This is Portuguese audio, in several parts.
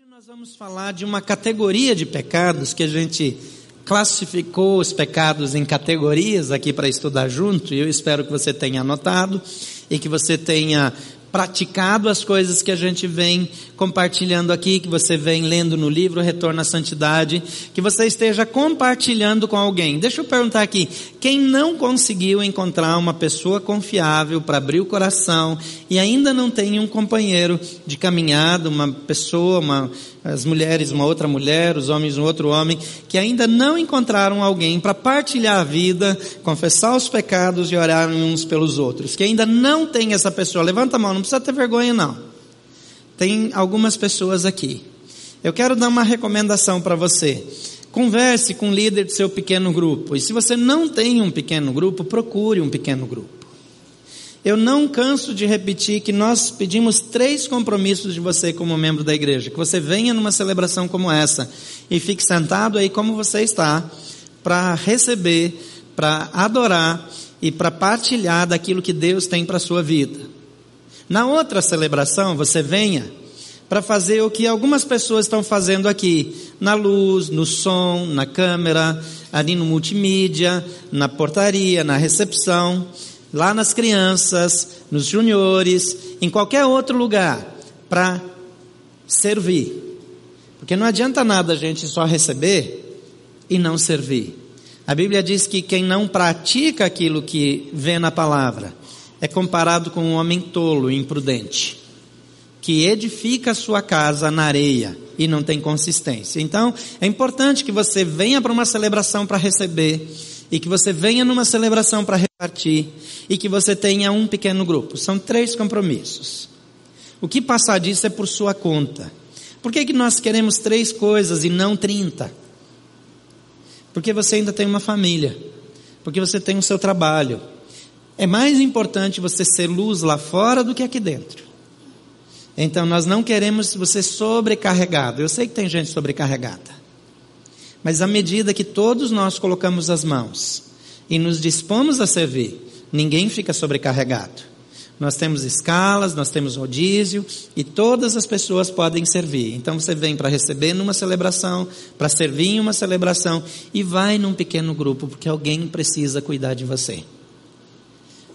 Hoje nós vamos falar de uma categoria de pecados que a gente classificou os pecados em categorias aqui para estudar junto, e eu espero que você tenha anotado e que você tenha praticado as coisas que a gente vem compartilhando aqui, que você vem lendo no livro Retorno à Santidade, que você esteja compartilhando com alguém. Deixa eu perguntar aqui, quem não conseguiu encontrar uma pessoa confiável para abrir o coração e ainda não tem um companheiro de caminhada, uma pessoa, uma, as mulheres, uma outra mulher, os homens, um outro homem, que ainda não encontraram alguém para partilhar a vida, confessar os pecados e orar uns pelos outros, que ainda não tem essa pessoa. Levanta a mão, não precisa ter vergonha não. Tem algumas pessoas aqui. Eu quero dar uma recomendação para você. Converse com o líder do seu pequeno grupo. E se você não tem um pequeno grupo, procure um pequeno grupo. Eu não canso de repetir que nós pedimos três compromissos de você como membro da igreja. Que você venha numa celebração como essa e fique sentado aí como você está, para receber, para adorar e para partilhar daquilo que Deus tem para a sua vida. Na outra celebração, você venha para fazer o que algumas pessoas estão fazendo aqui, na luz, no som, na câmera, ali no multimídia, na portaria, na recepção lá nas crianças, nos juniores, em qualquer outro lugar, para servir. Porque não adianta nada a gente só receber e não servir. A Bíblia diz que quem não pratica aquilo que vê na palavra é comparado com um homem tolo e imprudente, que edifica a sua casa na areia e não tem consistência. Então, é importante que você venha para uma celebração para receber e que você venha numa celebração para repartir e que você tenha um pequeno grupo. São três compromissos. O que passar disso é por sua conta. Por que, que nós queremos três coisas e não trinta? Porque você ainda tem uma família, porque você tem o seu trabalho. É mais importante você ser luz lá fora do que aqui dentro. Então nós não queremos você sobrecarregado. Eu sei que tem gente sobrecarregada. Mas à medida que todos nós colocamos as mãos e nos dispomos a servir, ninguém fica sobrecarregado. Nós temos escalas, nós temos rodízio e todas as pessoas podem servir. Então você vem para receber numa celebração, para servir em uma celebração e vai num pequeno grupo, porque alguém precisa cuidar de você.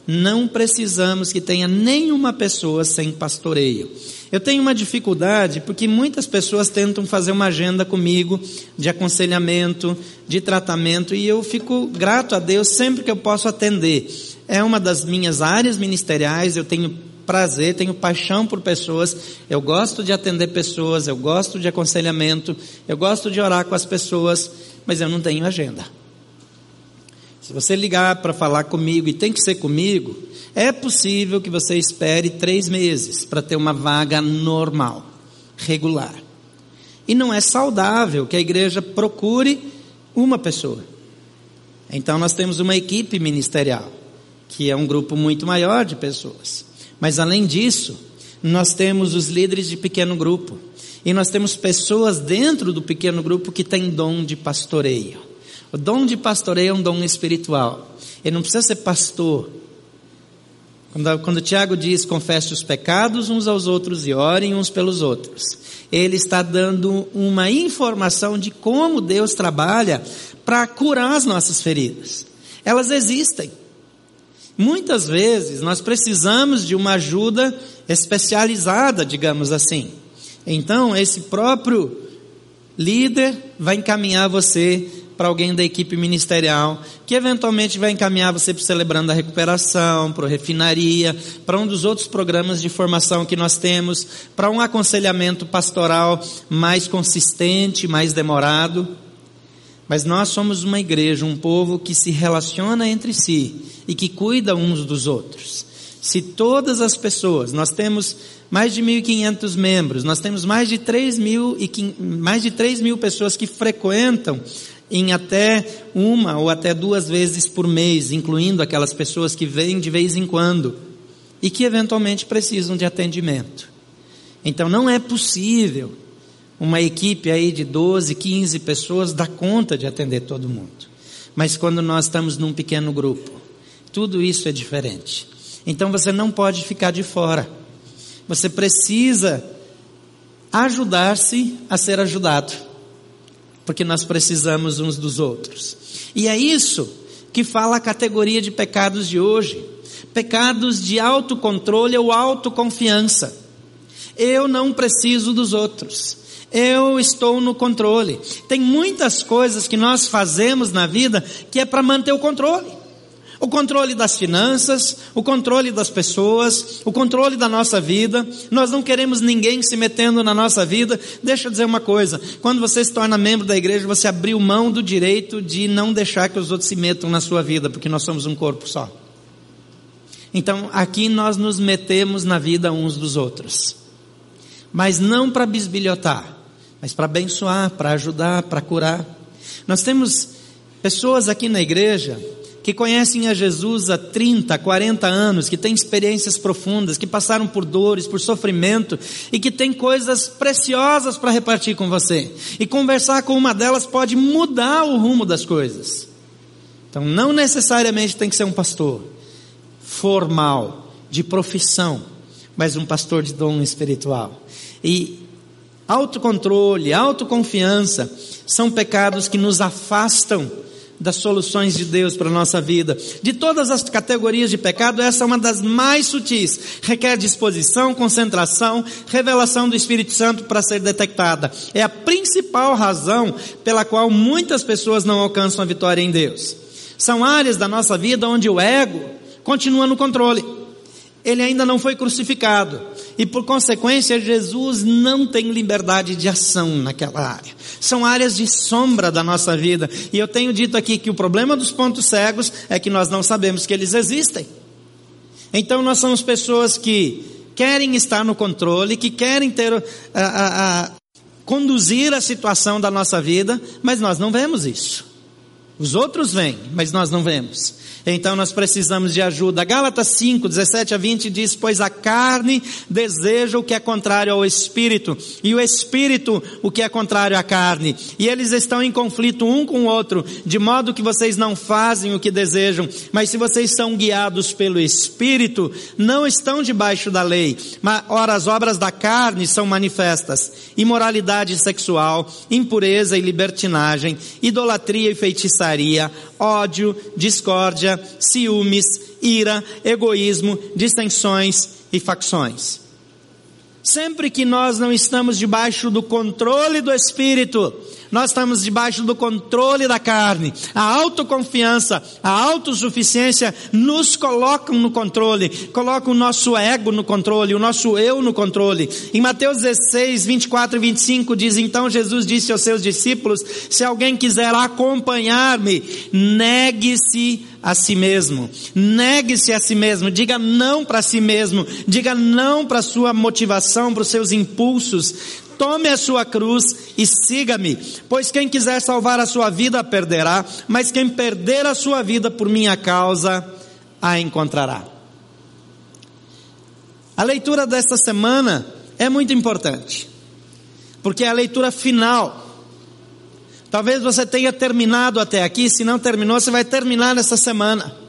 Não precisamos que tenha nenhuma pessoa sem pastoreio. Eu tenho uma dificuldade porque muitas pessoas tentam fazer uma agenda comigo de aconselhamento, de tratamento, e eu fico grato a Deus sempre que eu posso atender. É uma das minhas áreas ministeriais, eu tenho prazer, tenho paixão por pessoas, eu gosto de atender pessoas, eu gosto de aconselhamento, eu gosto de orar com as pessoas, mas eu não tenho agenda. Se você ligar para falar comigo e tem que ser comigo, é possível que você espere três meses para ter uma vaga normal, regular. E não é saudável que a igreja procure uma pessoa. Então nós temos uma equipe ministerial, que é um grupo muito maior de pessoas. Mas além disso, nós temos os líderes de pequeno grupo. E nós temos pessoas dentro do pequeno grupo que têm dom de pastoreio. O dom de pastoreio é um dom espiritual. Ele não precisa ser pastor, quando, quando Tiago diz confesse os pecados uns aos outros e orem uns pelos outros, ele está dando uma informação de como Deus trabalha para curar as nossas feridas. Elas existem. Muitas vezes nós precisamos de uma ajuda especializada, digamos assim. Então, esse próprio líder vai encaminhar você para alguém da equipe ministerial, que eventualmente vai encaminhar você para o Celebrando a Recuperação, para o Refinaria, para um dos outros programas de formação que nós temos, para um aconselhamento pastoral mais consistente, mais demorado. Mas nós somos uma igreja, um povo que se relaciona entre si e que cuida uns dos outros. Se todas as pessoas, nós temos mais de 1.500 membros, nós temos mais de 3 mil, e, mais de 3 mil pessoas que frequentam em até uma ou até duas vezes por mês, incluindo aquelas pessoas que vêm de vez em quando e que eventualmente precisam de atendimento. Então não é possível uma equipe aí de 12, 15 pessoas dar conta de atender todo mundo. Mas quando nós estamos num pequeno grupo, tudo isso é diferente. Então você não pode ficar de fora. Você precisa ajudar-se a ser ajudado, porque nós precisamos uns dos outros. E é isso que fala a categoria de pecados de hoje: pecados de autocontrole ou autoconfiança. Eu não preciso dos outros. Eu estou no controle. Tem muitas coisas que nós fazemos na vida que é para manter o controle. O controle das finanças, o controle das pessoas, o controle da nossa vida. Nós não queremos ninguém se metendo na nossa vida. Deixa eu dizer uma coisa: quando você se torna membro da igreja, você abriu mão do direito de não deixar que os outros se metam na sua vida, porque nós somos um corpo só. Então, aqui nós nos metemos na vida uns dos outros. Mas não para bisbilhotar, mas para abençoar, para ajudar, para curar. Nós temos pessoas aqui na igreja que conhecem a Jesus há 30, 40 anos, que têm experiências profundas, que passaram por dores, por sofrimento e que têm coisas preciosas para repartir com você. E conversar com uma delas pode mudar o rumo das coisas. Então, não necessariamente tem que ser um pastor formal, de profissão, mas um pastor de dom espiritual. E autocontrole, autoconfiança são pecados que nos afastam das soluções de Deus para a nossa vida. De todas as categorias de pecado, essa é uma das mais sutis. Requer disposição, concentração, revelação do Espírito Santo para ser detectada. É a principal razão pela qual muitas pessoas não alcançam a vitória em Deus. São áreas da nossa vida onde o ego continua no controle. Ele ainda não foi crucificado. E por consequência, Jesus não tem liberdade de ação naquela área. São áreas de sombra da nossa vida. E eu tenho dito aqui que o problema dos pontos cegos é que nós não sabemos que eles existem. Então nós somos pessoas que querem estar no controle, que querem ter a, a, a conduzir a situação da nossa vida, mas nós não vemos isso. Os outros vêm, mas nós não vemos. Então nós precisamos de ajuda. Gálatas 5, 17 a 20 diz: Pois a carne deseja o que é contrário ao espírito, e o espírito o que é contrário à carne. E eles estão em conflito um com o outro, de modo que vocês não fazem o que desejam. Mas se vocês são guiados pelo espírito, não estão debaixo da lei. Mas, ora, as obras da carne são manifestas: imoralidade sexual, impureza e libertinagem, idolatria e feitiçaria, ódio, discórdia ciúmes, ira, egoísmo, distensões e facções. Sempre que nós não estamos debaixo do controle do Espírito, nós estamos debaixo do controle da carne. A autoconfiança, a autossuficiência nos colocam no controle, colocam o nosso ego no controle, o nosso eu no controle. Em Mateus 16, 24 e 25 diz: Então Jesus disse aos seus discípulos: Se alguém quiser acompanhar-me, negue-se a si mesmo. Negue-se a si mesmo, diga não para si mesmo, diga não para sua motivação, para os seus impulsos. Tome a sua cruz e siga-me, pois quem quiser salvar a sua vida perderá, mas quem perder a sua vida por minha causa a encontrará. A leitura desta semana é muito importante, porque é a leitura final. Talvez você tenha terminado até aqui, se não terminou, você vai terminar nessa semana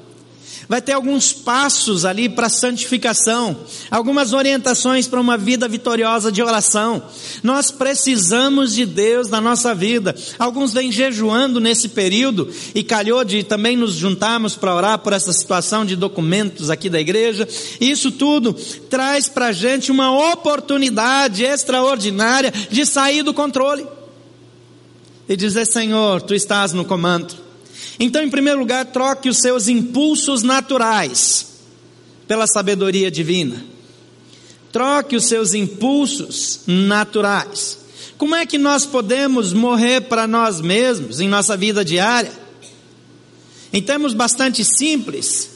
vai ter alguns passos ali para santificação, algumas orientações para uma vida vitoriosa de oração. Nós precisamos de Deus na nossa vida. Alguns vêm jejuando nesse período e calhou de também nos juntarmos para orar por essa situação de documentos aqui da igreja. Isso tudo traz para a gente uma oportunidade extraordinária de sair do controle e dizer: Senhor, tu estás no comando. Então, em primeiro lugar, troque os seus impulsos naturais pela sabedoria divina. Troque os seus impulsos naturais. Como é que nós podemos morrer para nós mesmos em nossa vida diária? Em termos bastante simples,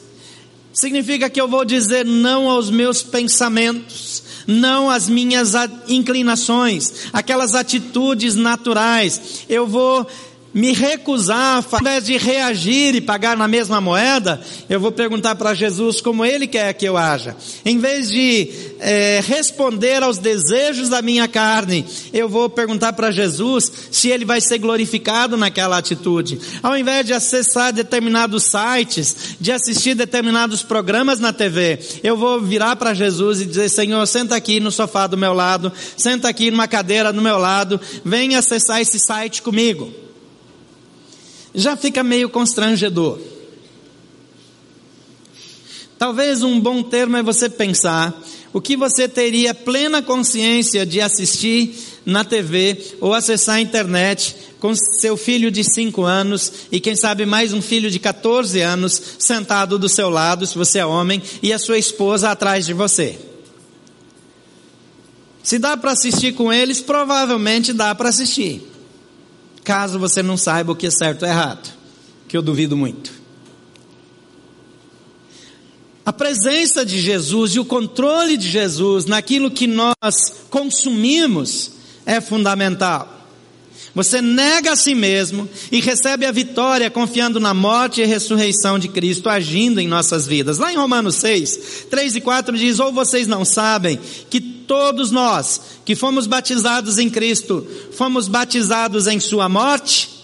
significa que eu vou dizer não aos meus pensamentos, não às minhas inclinações, aquelas atitudes naturais. Eu vou me recusar, ao invés de reagir e pagar na mesma moeda, eu vou perguntar para Jesus como Ele quer que eu haja. Em vez de é, responder aos desejos da minha carne, eu vou perguntar para Jesus se Ele vai ser glorificado naquela atitude. Ao invés de acessar determinados sites, de assistir determinados programas na TV, eu vou virar para Jesus e dizer: Senhor, senta aqui no sofá do meu lado, senta aqui numa cadeira do meu lado, vem acessar esse site comigo já fica meio constrangedor. Talvez um bom termo é você pensar o que você teria plena consciência de assistir na TV ou acessar a internet com seu filho de 5 anos e quem sabe mais um filho de 14 anos sentado do seu lado, se você é homem, e a sua esposa atrás de você. Se dá para assistir com eles, provavelmente dá para assistir caso você não saiba o que é certo ou errado, que eu duvido muito. A presença de Jesus e o controle de Jesus naquilo que nós consumimos é fundamental. Você nega a si mesmo e recebe a vitória confiando na morte e ressurreição de Cristo agindo em nossas vidas. Lá em Romanos 6, 3 e 4 diz: Ou vocês não sabem que todos nós que fomos batizados em Cristo, fomos batizados em Sua morte?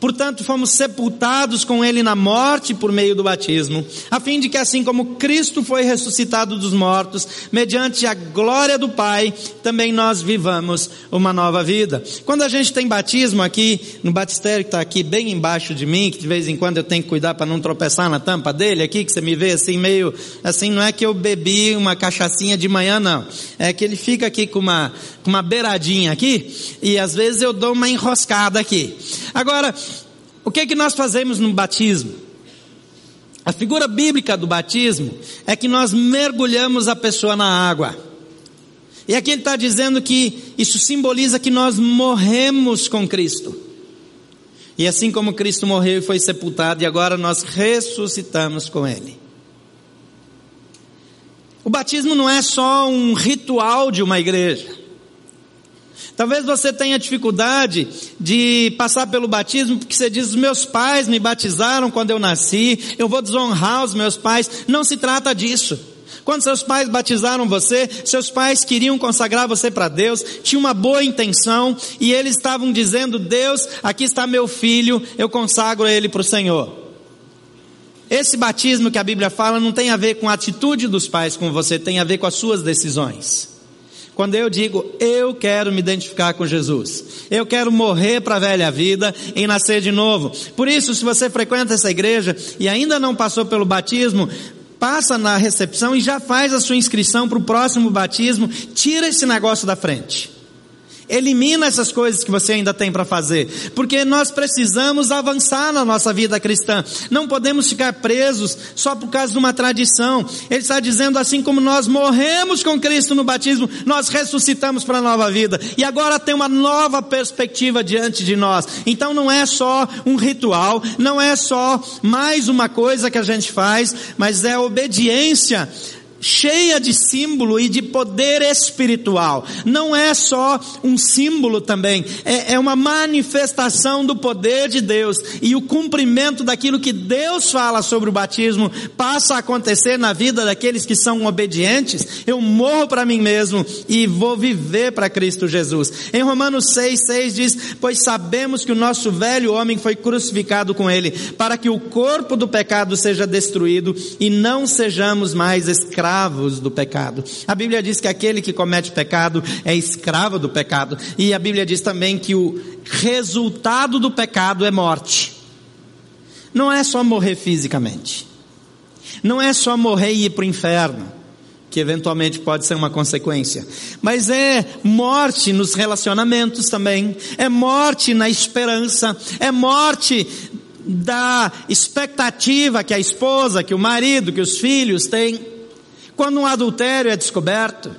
Portanto, fomos sepultados com ele na morte por meio do batismo, a fim de que assim como Cristo foi ressuscitado dos mortos, mediante a glória do Pai, também nós vivamos uma nova vida. Quando a gente tem batismo aqui, no batistério que está aqui bem embaixo de mim, que de vez em quando eu tenho que cuidar para não tropeçar na tampa dele aqui, que você me vê assim meio, assim, não é que eu bebi uma cachaçinha de manhã não, é que ele fica aqui com uma, com uma beiradinha aqui, e às vezes eu dou uma enroscada aqui. Agora, o que é que nós fazemos no batismo? A figura bíblica do batismo é que nós mergulhamos a pessoa na água. E aqui ele está dizendo que isso simboliza que nós morremos com Cristo. E assim como Cristo morreu e foi sepultado, e agora nós ressuscitamos com Ele. O batismo não é só um ritual de uma igreja. Talvez você tenha dificuldade de passar pelo batismo porque você diz: meus pais me batizaram quando eu nasci, eu vou desonrar os meus pais. Não se trata disso. Quando seus pais batizaram você, seus pais queriam consagrar você para Deus, tinham uma boa intenção e eles estavam dizendo: Deus, aqui está meu filho, eu consagro ele para o Senhor. Esse batismo que a Bíblia fala não tem a ver com a atitude dos pais com você, tem a ver com as suas decisões. Quando eu digo, eu quero me identificar com Jesus, eu quero morrer para a velha vida e nascer de novo. Por isso, se você frequenta essa igreja e ainda não passou pelo batismo, passa na recepção e já faz a sua inscrição para o próximo batismo, tira esse negócio da frente. Elimina essas coisas que você ainda tem para fazer, porque nós precisamos avançar na nossa vida cristã. Não podemos ficar presos só por causa de uma tradição. Ele está dizendo assim como nós morremos com Cristo no batismo, nós ressuscitamos para a nova vida. E agora tem uma nova perspectiva diante de nós. Então não é só um ritual, não é só mais uma coisa que a gente faz, mas é obediência cheia de símbolo e de poder espiritual. Não é só um símbolo também, é, é, uma manifestação do poder de Deus e o cumprimento daquilo que Deus fala sobre o batismo passa a acontecer na vida daqueles que são obedientes. Eu morro para mim mesmo e vou viver para Cristo Jesus. Em Romanos 6, 6 diz: Pois sabemos que o nosso velho homem foi crucificado com ele, para que o corpo do pecado seja destruído e não sejamos mais escravos escravos do pecado. A Bíblia diz que aquele que comete pecado é escravo do pecado. E a Bíblia diz também que o resultado do pecado é morte. Não é só morrer fisicamente. Não é só morrer e ir para o inferno que eventualmente pode ser uma consequência, mas é morte nos relacionamentos também, é morte na esperança, é morte da expectativa que a esposa, que o marido, que os filhos têm. Quando um adultério é descoberto,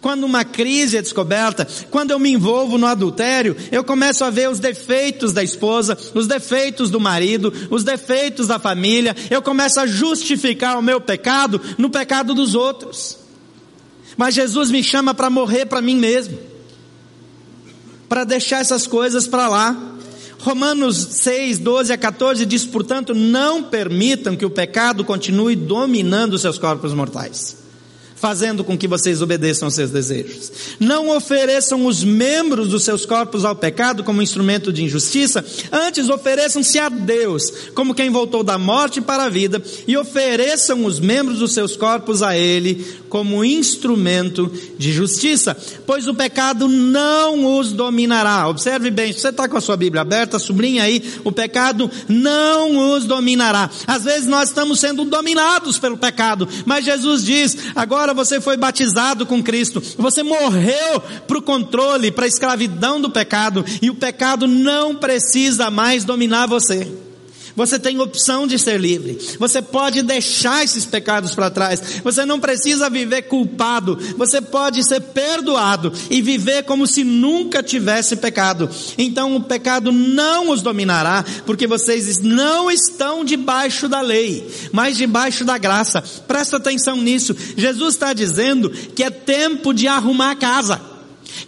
quando uma crise é descoberta, quando eu me envolvo no adultério, eu começo a ver os defeitos da esposa, os defeitos do marido, os defeitos da família, eu começo a justificar o meu pecado no pecado dos outros. Mas Jesus me chama para morrer para mim mesmo, para deixar essas coisas para lá. Romanos 6, 12 a 14 diz, portanto, não permitam que o pecado continue dominando seus corpos mortais fazendo com que vocês obedeçam aos seus desejos. Não ofereçam os membros dos seus corpos ao pecado como instrumento de injustiça, antes ofereçam-se a Deus, como quem voltou da morte para a vida, e ofereçam os membros dos seus corpos a Ele como instrumento de justiça, pois o pecado não os dominará. Observe bem, se você está com a sua Bíblia aberta, sublinha aí, o pecado não os dominará. Às vezes nós estamos sendo dominados pelo pecado, mas Jesus diz, agora você foi batizado com Cristo, você morreu para o controle, para a escravidão do pecado, e o pecado não precisa mais dominar você. Você tem opção de ser livre. Você pode deixar esses pecados para trás. Você não precisa viver culpado. Você pode ser perdoado e viver como se nunca tivesse pecado. Então o pecado não os dominará, porque vocês não estão debaixo da lei, mas debaixo da graça. Presta atenção nisso. Jesus está dizendo que é tempo de arrumar a casa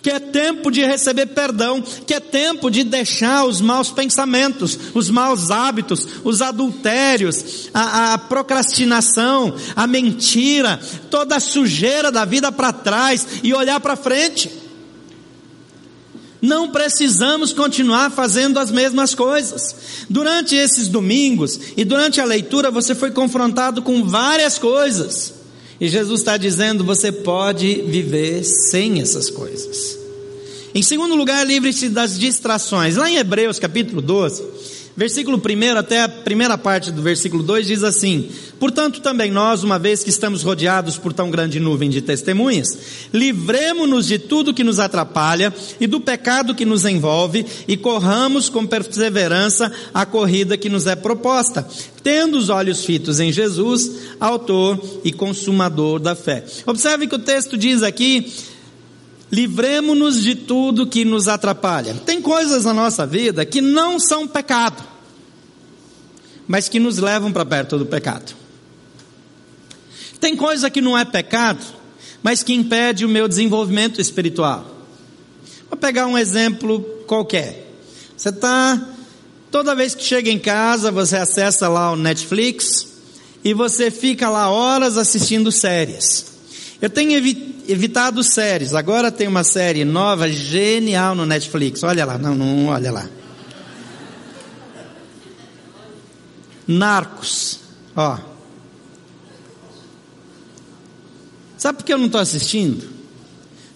que é tempo de receber perdão, que é tempo de deixar os maus pensamentos, os maus hábitos, os adultérios, a, a procrastinação, a mentira, toda a sujeira da vida para trás e olhar para frente. Não precisamos continuar fazendo as mesmas coisas. Durante esses domingos e durante a leitura você foi confrontado com várias coisas. E Jesus está dizendo: você pode viver sem essas coisas. Em segundo lugar, livre-se das distrações. Lá em Hebreus capítulo 12, versículo 1 até a primeira parte do versículo 2 diz assim: Portanto, também nós, uma vez que estamos rodeados por tão grande nuvem de testemunhas, livremos-nos de tudo que nos atrapalha e do pecado que nos envolve e corramos com perseverança a corrida que nos é proposta, tendo os olhos fitos em Jesus, autor e consumador da fé. Observe que o texto diz aqui livremos-nos de tudo que nos atrapalha. Tem coisas na nossa vida que não são pecado, mas que nos levam para perto do pecado. Tem coisa que não é pecado, mas que impede o meu desenvolvimento espiritual. Vou pegar um exemplo qualquer. Você está, toda vez que chega em casa, você acessa lá o Netflix e você fica lá horas assistindo séries. Eu tenho evitado séries. Agora tem uma série nova, genial no Netflix. Olha lá, não, não, olha lá. Narcos. Ó. Sabe por que eu não estou assistindo?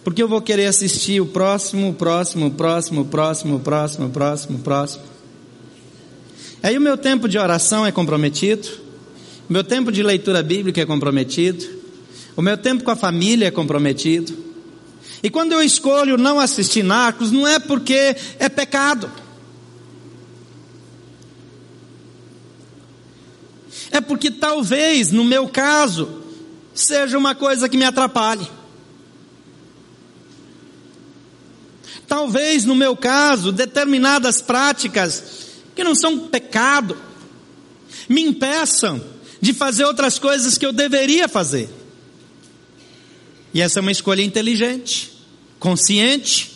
Porque eu vou querer assistir o próximo, o próximo, o próximo, o próximo, o próximo, o próximo, o próximo. Aí o meu tempo de oração é comprometido, o meu tempo de leitura bíblica é comprometido, o meu tempo com a família é comprometido. E quando eu escolho não assistir Narcos, não é porque é pecado. É porque talvez, no meu caso, seja uma coisa que me atrapalhe. Talvez, no meu caso, determinadas práticas que não são pecado me impeçam de fazer outras coisas que eu deveria fazer. E essa é uma escolha inteligente, consciente,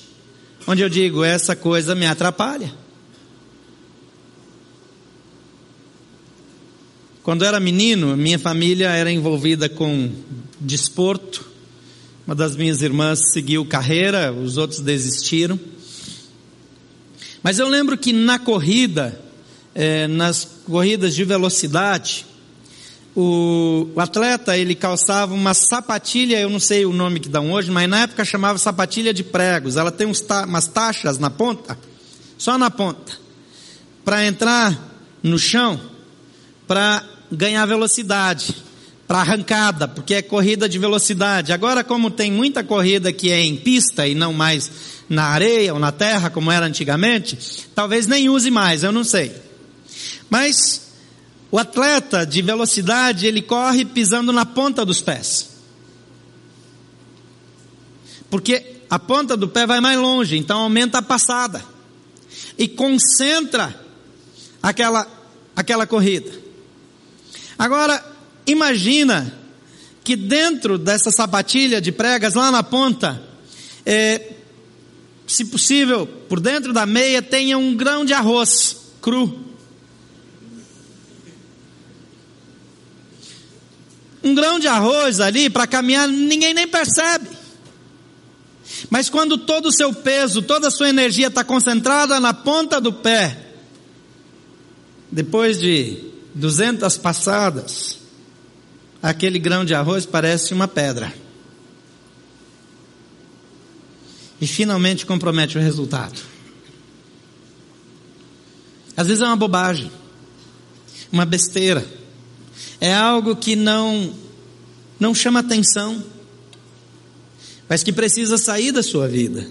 onde eu digo: essa coisa me atrapalha. Quando eu era menino, minha família era envolvida com desporto. Uma das minhas irmãs seguiu carreira, os outros desistiram. Mas eu lembro que na corrida, é, nas corridas de velocidade, o, o, atleta ele calçava uma sapatilha, eu não sei o nome que dão hoje, mas na época chamava sapatilha de pregos. Ela tem uns umas taxas na ponta, só na ponta, para entrar no chão, para ganhar velocidade, para arrancada, porque é corrida de velocidade. Agora, como tem muita corrida que é em pista e não mais na areia ou na terra, como era antigamente, talvez nem use mais, eu não sei. Mas o atleta de velocidade, ele corre pisando na ponta dos pés. Porque a ponta do pé vai mais longe, então aumenta a passada. E concentra aquela, aquela corrida. Agora, imagina que dentro dessa sapatilha de pregas, lá na ponta, é, se possível, por dentro da meia tenha um grão de arroz cru. Um grão de arroz ali para caminhar, ninguém nem percebe. Mas quando todo o seu peso, toda a sua energia está concentrada na ponta do pé, depois de 200 passadas, aquele grão de arroz parece uma pedra. E finalmente compromete o resultado. Às vezes é uma bobagem, uma besteira, é algo que não não chama atenção, mas que precisa sair da sua vida.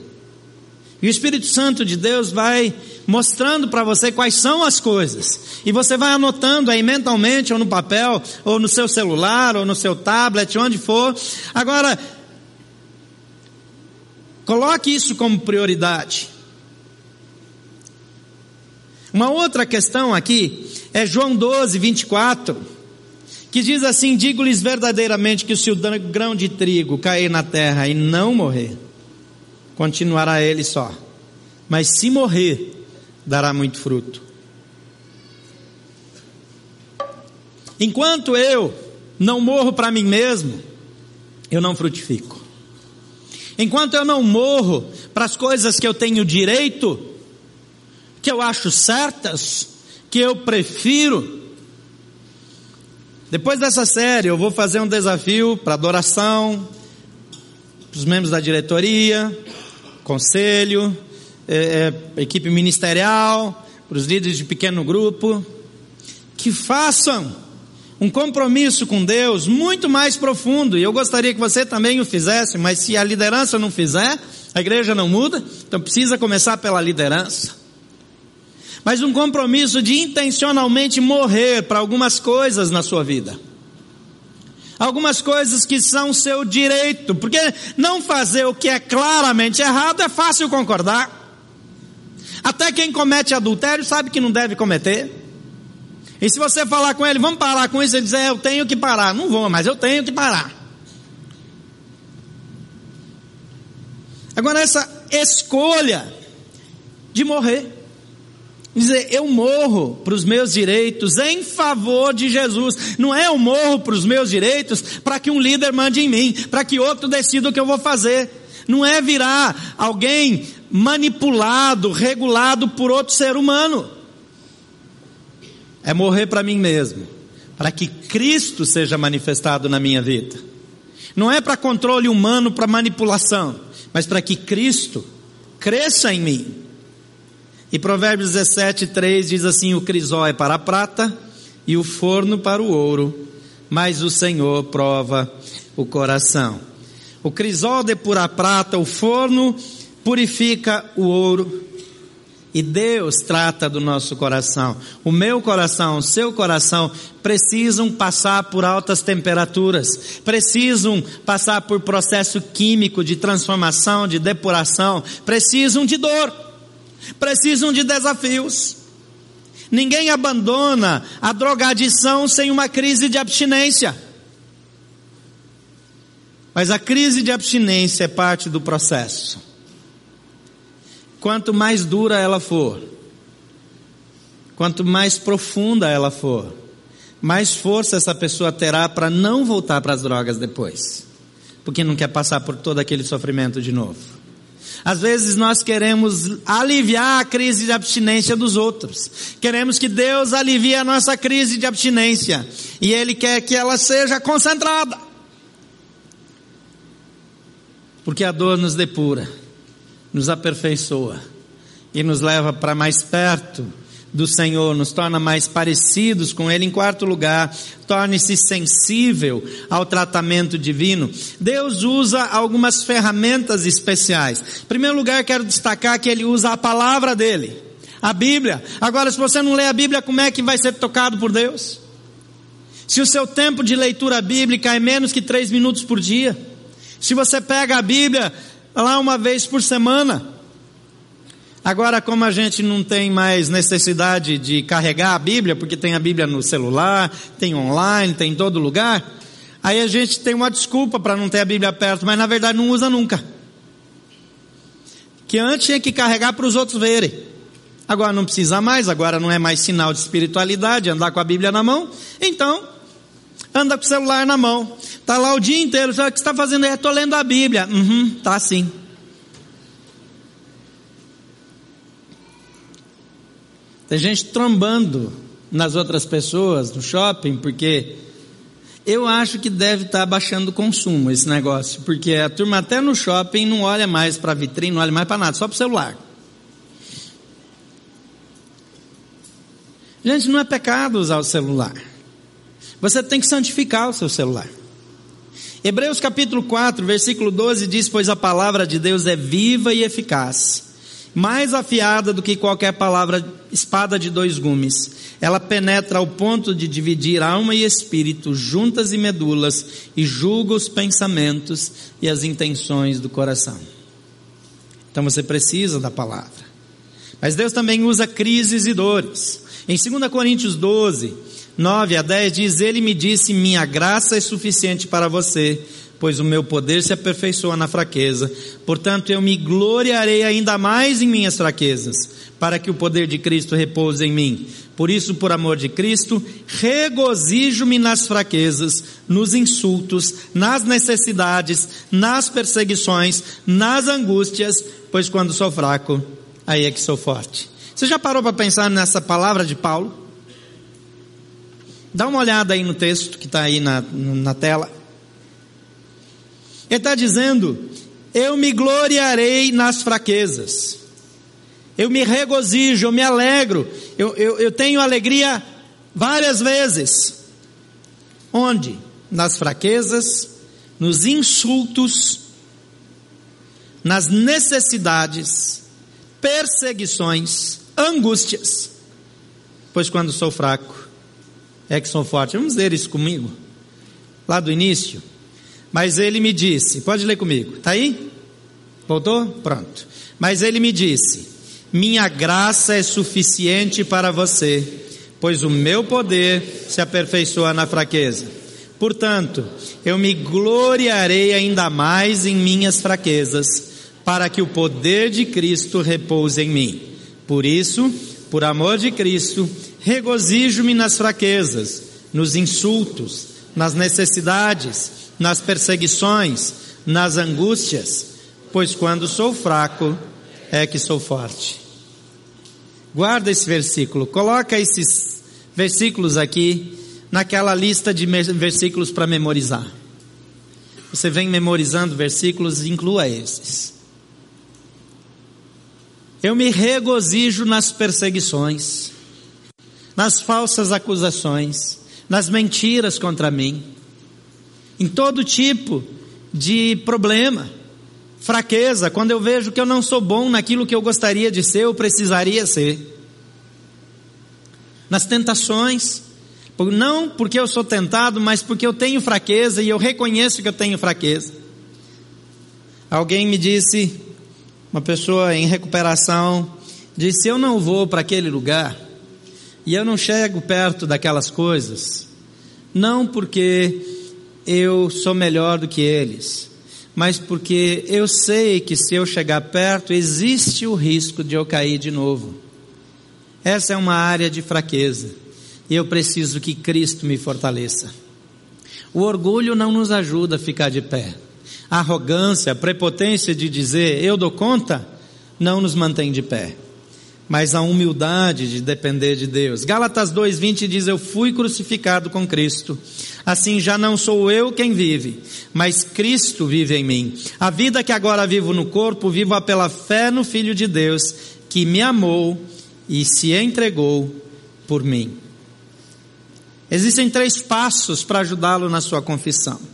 E o Espírito Santo de Deus vai mostrando para você quais são as coisas. E você vai anotando aí mentalmente, ou no papel, ou no seu celular, ou no seu tablet, onde for. Agora, coloque isso como prioridade. Uma outra questão aqui é João 12, 24, que diz assim: Digo-lhes verdadeiramente que se o grão de trigo cair na terra e não morrer, continuará ele só. Mas se morrer, dará muito fruto. Enquanto eu não morro para mim mesmo, eu não frutifico. Enquanto eu não morro para as coisas que eu tenho direito, que eu acho certas, que eu prefiro. Depois dessa série, eu vou fazer um desafio para adoração, para os membros da diretoria, conselho, é, é, equipe ministerial, para os líderes de pequeno grupo, que façam um compromisso com Deus muito mais profundo, e eu gostaria que você também o fizesse, mas se a liderança não fizer, a igreja não muda, então precisa começar pela liderança. Mas um compromisso de intencionalmente morrer para algumas coisas na sua vida. Algumas coisas que são seu direito, porque não fazer o que é claramente errado é fácil concordar. Até quem comete adultério sabe que não deve cometer. E se você falar com ele, vamos parar com isso, ele diz, é, eu tenho que parar. Não vou, mas eu tenho que parar. Agora, essa escolha de morrer. Dizer, eu morro para os meus direitos em favor de Jesus. Não é eu morro para os meus direitos para que um líder mande em mim, para que outro decida o que eu vou fazer. Não é virar alguém manipulado, regulado por outro ser humano. É morrer para mim mesmo, para que Cristo seja manifestado na minha vida. Não é para controle humano, para manipulação, mas para que Cristo cresça em mim. E Provérbios 17, 3 diz assim: O crisol é para a prata e o forno para o ouro, mas o Senhor prova o coração. O crisol depura a prata, o forno purifica o ouro. E Deus trata do nosso coração. O meu coração, o seu coração precisam passar por altas temperaturas, precisam passar por processo químico de transformação, de depuração, precisam de dor, precisam de desafios. Ninguém abandona a drogadição sem uma crise de abstinência. Mas a crise de abstinência é parte do processo. Quanto mais dura ela for, quanto mais profunda ela for, mais força essa pessoa terá para não voltar para as drogas depois, porque não quer passar por todo aquele sofrimento de novo. Às vezes nós queremos aliviar a crise de abstinência dos outros. Queremos que Deus alivie a nossa crise de abstinência. E Ele quer que ela seja concentrada. Porque a dor nos depura nos aperfeiçoa e nos leva para mais perto do Senhor, nos torna mais parecidos com Ele. Em quarto lugar, torne-se sensível ao tratamento divino. Deus usa algumas ferramentas especiais. Em primeiro lugar, quero destacar que Ele usa a palavra dele, a Bíblia. Agora, se você não lê a Bíblia, como é que vai ser tocado por Deus? Se o seu tempo de leitura bíblica é menos que três minutos por dia, se você pega a Bíblia lá uma vez por semana. Agora, como a gente não tem mais necessidade de carregar a Bíblia, porque tem a Bíblia no celular, tem online, tem em todo lugar, aí a gente tem uma desculpa para não ter a Bíblia perto, mas na verdade não usa nunca. que antes tinha que carregar para os outros verem. Agora não precisa mais, agora não é mais sinal de espiritualidade andar com a Bíblia na mão. Então, anda com o celular na mão. Está lá o dia inteiro. O que você está fazendo aí? Estou lendo a Bíblia. Uhum, tá sim. Tem gente trombando nas outras pessoas no shopping, porque eu acho que deve estar tá baixando o consumo esse negócio, porque a turma até no shopping não olha mais para a vitrine, não olha mais para nada, só para o celular. Gente, não é pecado usar o celular. Você tem que santificar o seu celular. Hebreus capítulo 4, versículo 12 diz: Pois a palavra de Deus é viva e eficaz mais afiada do que qualquer palavra, espada de dois gumes. Ela penetra ao ponto de dividir alma e espírito, juntas e medulas, e julga os pensamentos e as intenções do coração. Então você precisa da palavra. Mas Deus também usa crises e dores. Em 2 Coríntios 12, 9 a 10 diz: Ele me disse: Minha graça é suficiente para você pois o meu poder se aperfeiçoa na fraqueza. Portanto, eu me gloriarei ainda mais em minhas fraquezas, para que o poder de Cristo repouse em mim. Por isso, por amor de Cristo, regozijo-me nas fraquezas, nos insultos, nas necessidades, nas perseguições, nas angústias, pois quando sou fraco, aí é que sou forte. Você já parou para pensar nessa palavra de Paulo? Dá uma olhada aí no texto que está aí na, na tela. Ele está dizendo: Eu me gloriarei nas fraquezas, eu me regozijo, eu me alegro, eu, eu, eu tenho alegria várias vezes. Onde? Nas fraquezas, nos insultos, nas necessidades, perseguições, angústias. Pois quando sou fraco, é que sou forte. Vamos ler isso comigo. Lá do início. Mas ele me disse, pode ler comigo, está aí? Voltou? Pronto. Mas ele me disse: Minha graça é suficiente para você, pois o meu poder se aperfeiçoa na fraqueza. Portanto, eu me gloriarei ainda mais em minhas fraquezas, para que o poder de Cristo repouse em mim. Por isso, por amor de Cristo, regozijo-me nas fraquezas, nos insultos, nas necessidades, nas perseguições, nas angústias, pois quando sou fraco é que sou forte. Guarda esse versículo, coloca esses versículos aqui naquela lista de versículos para memorizar. Você vem memorizando versículos, inclua esses. Eu me regozijo nas perseguições, nas falsas acusações, nas mentiras contra mim em todo tipo de problema, fraqueza, quando eu vejo que eu não sou bom naquilo que eu gostaria de ser, eu precisaria ser. Nas tentações, não porque eu sou tentado, mas porque eu tenho fraqueza e eu reconheço que eu tenho fraqueza. Alguém me disse, uma pessoa em recuperação, disse: Eu não vou para aquele lugar e eu não chego perto daquelas coisas, não porque eu sou melhor do que eles, mas porque eu sei que se eu chegar perto, existe o risco de eu cair de novo. Essa é uma área de fraqueza e eu preciso que Cristo me fortaleça. O orgulho não nos ajuda a ficar de pé. A arrogância, a prepotência de dizer eu dou conta, não nos mantém de pé mas a humildade de depender de Deus. Gálatas 2:20 diz: "Eu fui crucificado com Cristo. Assim já não sou eu quem vive, mas Cristo vive em mim. A vida que agora vivo no corpo, vivo pela fé no Filho de Deus, que me amou e se entregou por mim." Existem três passos para ajudá-lo na sua confissão.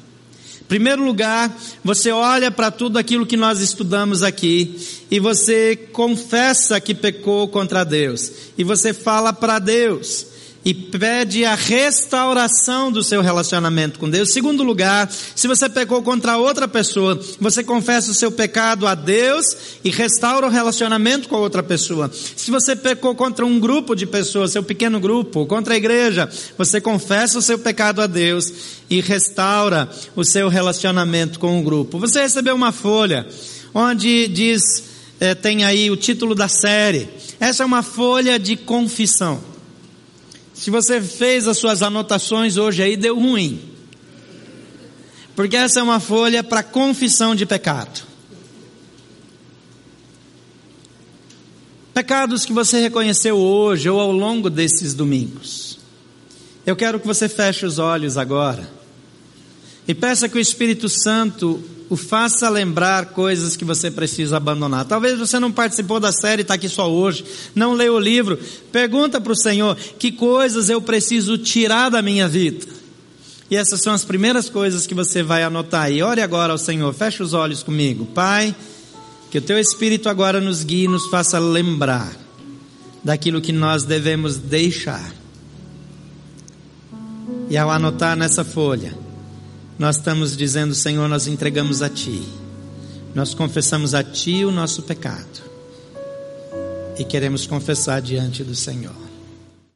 Primeiro lugar, você olha para tudo aquilo que nós estudamos aqui e você confessa que pecou contra Deus. E você fala para Deus e pede a restauração do seu relacionamento com Deus. Segundo lugar, se você pecou contra outra pessoa, você confessa o seu pecado a Deus e restaura o relacionamento com a outra pessoa. Se você pecou contra um grupo de pessoas, seu pequeno grupo, contra a igreja, você confessa o seu pecado a Deus e restaura o seu relacionamento com o grupo. Você recebeu uma folha onde diz é, tem aí o título da série. Essa é uma folha de confissão. Se você fez as suas anotações hoje aí, deu ruim. Porque essa é uma folha para confissão de pecado. Pecados que você reconheceu hoje ou ao longo desses domingos. Eu quero que você feche os olhos agora e peça que o Espírito Santo o faça lembrar coisas que você precisa abandonar. Talvez você não participou da série, está aqui só hoje, não leu o livro. Pergunta para o Senhor: que coisas eu preciso tirar da minha vida? E essas são as primeiras coisas que você vai anotar. E ore agora ao Senhor, feche os olhos comigo. Pai, que o teu Espírito agora nos guie e nos faça lembrar daquilo que nós devemos deixar. E ao anotar nessa folha, nós estamos dizendo, Senhor, nós entregamos a Ti, nós confessamos a Ti o nosso pecado e queremos confessar diante do Senhor.